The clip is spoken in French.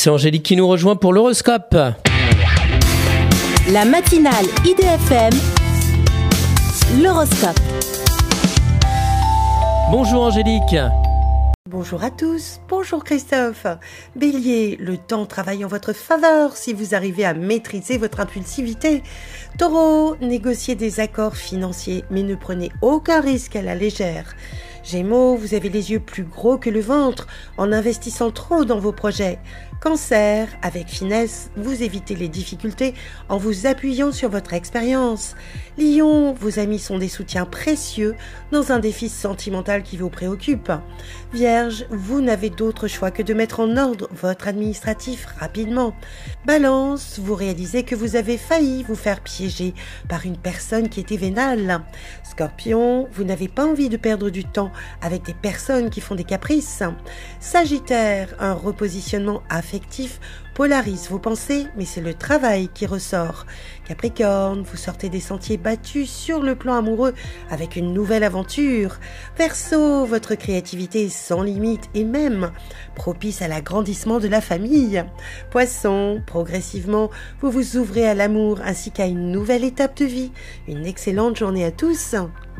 C'est Angélique qui nous rejoint pour l'horoscope. La matinale IDFM, l'horoscope. Bonjour Angélique. Bonjour à tous, bonjour Christophe. Bélier, le temps travaille en votre faveur si vous arrivez à maîtriser votre impulsivité. Taureau, négociez des accords financiers mais ne prenez aucun risque à la légère. Gémeaux, vous avez les yeux plus gros que le ventre en investissant trop dans vos projets. Cancer, avec finesse, vous évitez les difficultés en vous appuyant sur votre expérience. Lion, vos amis sont des soutiens précieux dans un défi sentimental qui vous préoccupe. Vierge, vous n'avez d'autre choix que de mettre en ordre votre administratif rapidement. Balance, vous réalisez que vous avez failli vous faire piéger par une personne qui était vénale. Scorpion, vous n'avez pas envie de perdre du temps avec des personnes qui font des caprices. Sagittaire, un repositionnement affectif polarise vos pensées, mais c'est le travail qui ressort. Capricorne, vous sortez des sentiers battus sur le plan amoureux avec une nouvelle aventure. Verseau, votre créativité sans limite et même propice à l'agrandissement de la famille. Poisson, progressivement, vous vous ouvrez à l'amour ainsi qu'à une nouvelle étape de vie. Une excellente journée à tous.